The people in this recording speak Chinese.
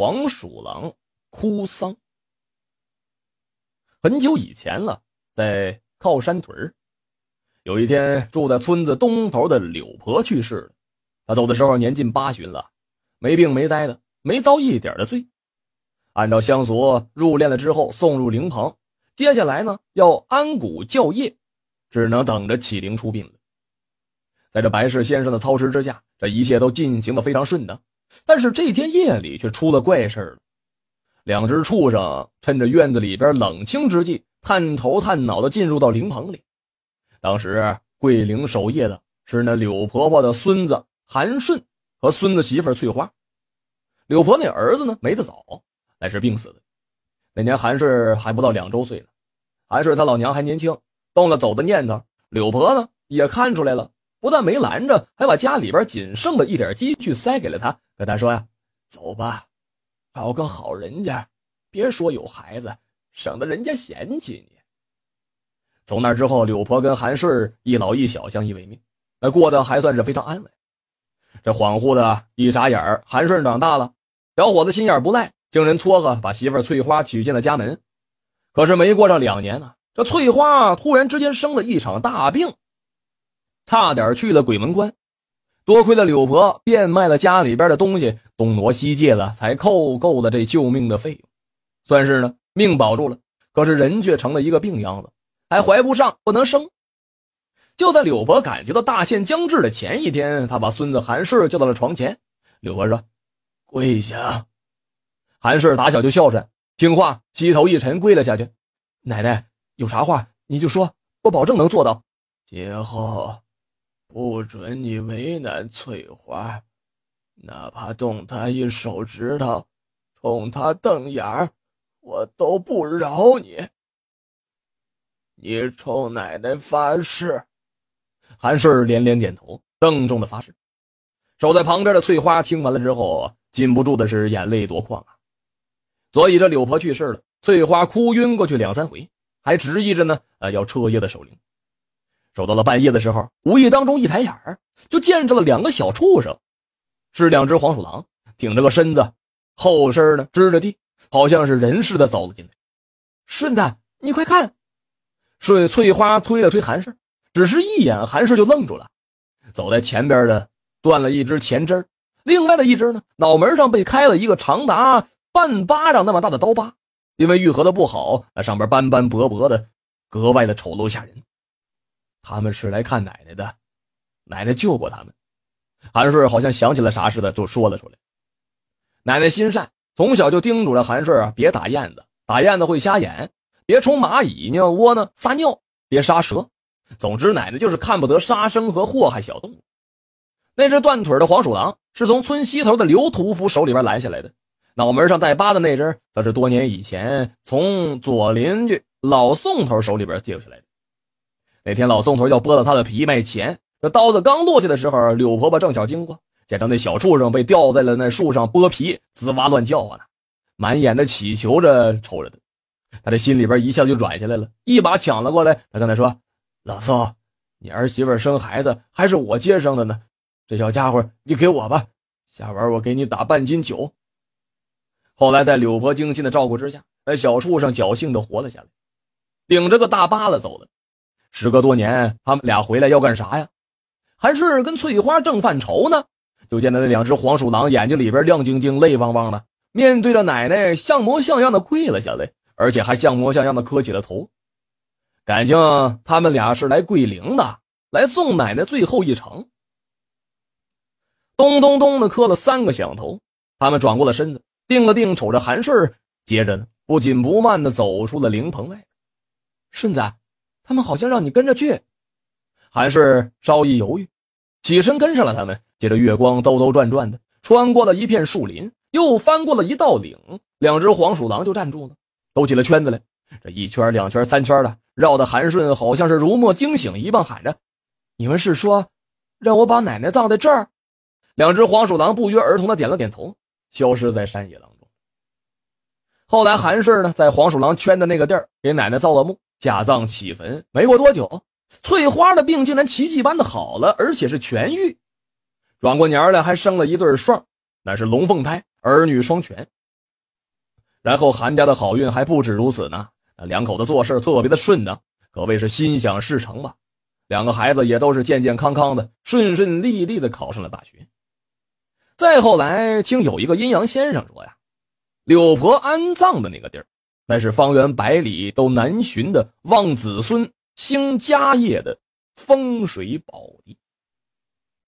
黄鼠狼哭丧。很久以前了，在靠山屯，有一天住在村子东头的柳婆去世了。她走的时候年近八旬了，没病没灾的，没遭一点的罪。按照乡俗，入殓了之后送入灵棚，接下来呢要安谷教业，只能等着起灵出殡了。在这白氏先生的操持之下，这一切都进行的非常顺当。但是这天夜里却出了怪事了。两只畜生趁着院子里边冷清之际，探头探脑的进入到灵棚里。当时桂灵守夜的是那柳婆婆的孙子韩顺和孙子媳妇翠花。柳婆那儿子呢没得早，乃是病死的。那年韩顺还不到两周岁呢。韩顺他老娘还年轻，动了走的念头。柳婆呢也看出来了。不但没拦着，还把家里边仅剩的一点积蓄塞给了他，跟他说呀：“走吧，找个好人家，别说有孩子，省得人家嫌弃你。”从那之后，柳婆跟韩顺一老一小相依为命，那过得还算是非常安稳。这恍惚的一眨眼韩顺长大了，小伙子心眼不赖，经人撮合把媳妇翠花娶进了家门。可是没过上两年呢，这翠花突然之间生了一场大病。差点去了鬼门关，多亏了柳婆变卖了家里边的东西，东挪西借了，才扣够了这救命的费用，算是呢命保住了。可是人却成了一个病秧子，还怀不上，不能生。就在柳婆感觉到大限将至的前一天，他把孙子韩顺叫到了床前。柳婆说：“跪下。”韩顺打小就孝顺听话，膝头一沉，跪了下去。奶奶有啥话你就说，我保证能做到。今后。不准你为难翠花，哪怕动她一手指头，冲她瞪眼儿，我都不饶你。你冲奶奶发誓！韩顺连连点头，郑重的发誓。守在旁边的翠花听完了之后，禁不住的是眼泪夺眶啊。所以这柳婆去世了，翠花哭晕过去两三回，还执意着呢，呃，要彻夜的守灵。走到了半夜的时候，无意当中一抬眼儿，就见着了两个小畜生，是两只黄鼠狼，挺着个身子，后身呢支着地，好像是人似的走了进来。顺子，你快看！顺翠花推了推韩氏，只是一眼，韩氏就愣住了。走在前边的断了一只前肢，另外的一只呢，脑门上被开了一个长达半巴掌那么大的刀疤，因为愈合的不好，那上边斑斑驳驳的，格外的丑陋吓人。他们是来看奶奶的，奶奶救过他们。韩顺好像想起了啥似的，就说了出来。奶奶心善，从小就叮嘱了韩顺啊，别打燕子，打燕子会瞎眼；别冲蚂蚁尿窝呢撒尿，别杀蛇。总之，奶奶就是看不得杀生和祸害小动物。那只断腿的黄鼠狼是从村西头的刘屠夫手里边拦下来的，脑门上带疤的那只，则是多年以前从左邻居老宋头手里边借下来的。那天老宋头要剥了他的皮卖钱，这刀子刚落下的时候，柳婆婆正巧经过，见着那小畜生被吊在了那树上剥皮，吱哇乱叫唤呢，满眼的乞求着瞅着他，他这心里边一下就软下来了，一把抢了过来。他跟他说：“老宋，你儿媳妇生孩子还是我接生的呢，这小家伙你给我吧，下晚我给你打半斤酒。”后来在柳婆精心的照顾之下，那小畜生侥幸的活了下来，顶着个大疤子走了。时隔多年，他们俩回来要干啥呀？韩顺跟翠花正犯愁呢，就见到那两只黄鼠狼眼睛里边亮晶晶、泪汪汪的，面对着奶奶像模像样的跪了下来，而且还像模像样的磕起了头。感情他们俩是来跪灵的，来送奶奶最后一程。咚咚咚的磕了三个响头，他们转过了身子，定了定，瞅着韩顺，接着呢不紧不慢的走出了灵棚外。顺子。他们好像让你跟着去，韩顺稍一犹豫，起身跟上了他们。借着月光兜兜转转的穿过了一片树林，又翻过了一道岭，两只黄鼠狼就站住了，兜起了圈子来。这一圈、两圈、三圈的绕的韩顺好像是如梦惊醒一般，喊着：“你们是说让我把奶奶葬在这儿？”两只黄鼠狼不约而同的点了点头，消失在山野当中。后来韩顺呢，在黄鼠狼圈的那个地儿给奶奶造了墓。下葬起坟，没过多久，翠花的病竟然奇迹般的好了，而且是痊愈。转过年来还生了一对双，那是龙凤胎，儿女双全。然后韩家的好运还不止如此呢，两口子做事特别的顺当，可谓是心想事成吧。两个孩子也都是健健康康的，顺顺利利的考上了大学。再后来，听有一个阴阳先生说呀，柳婆安葬的那个地儿，那是方圆百里都难寻的望子孙兴家业的风水宝地。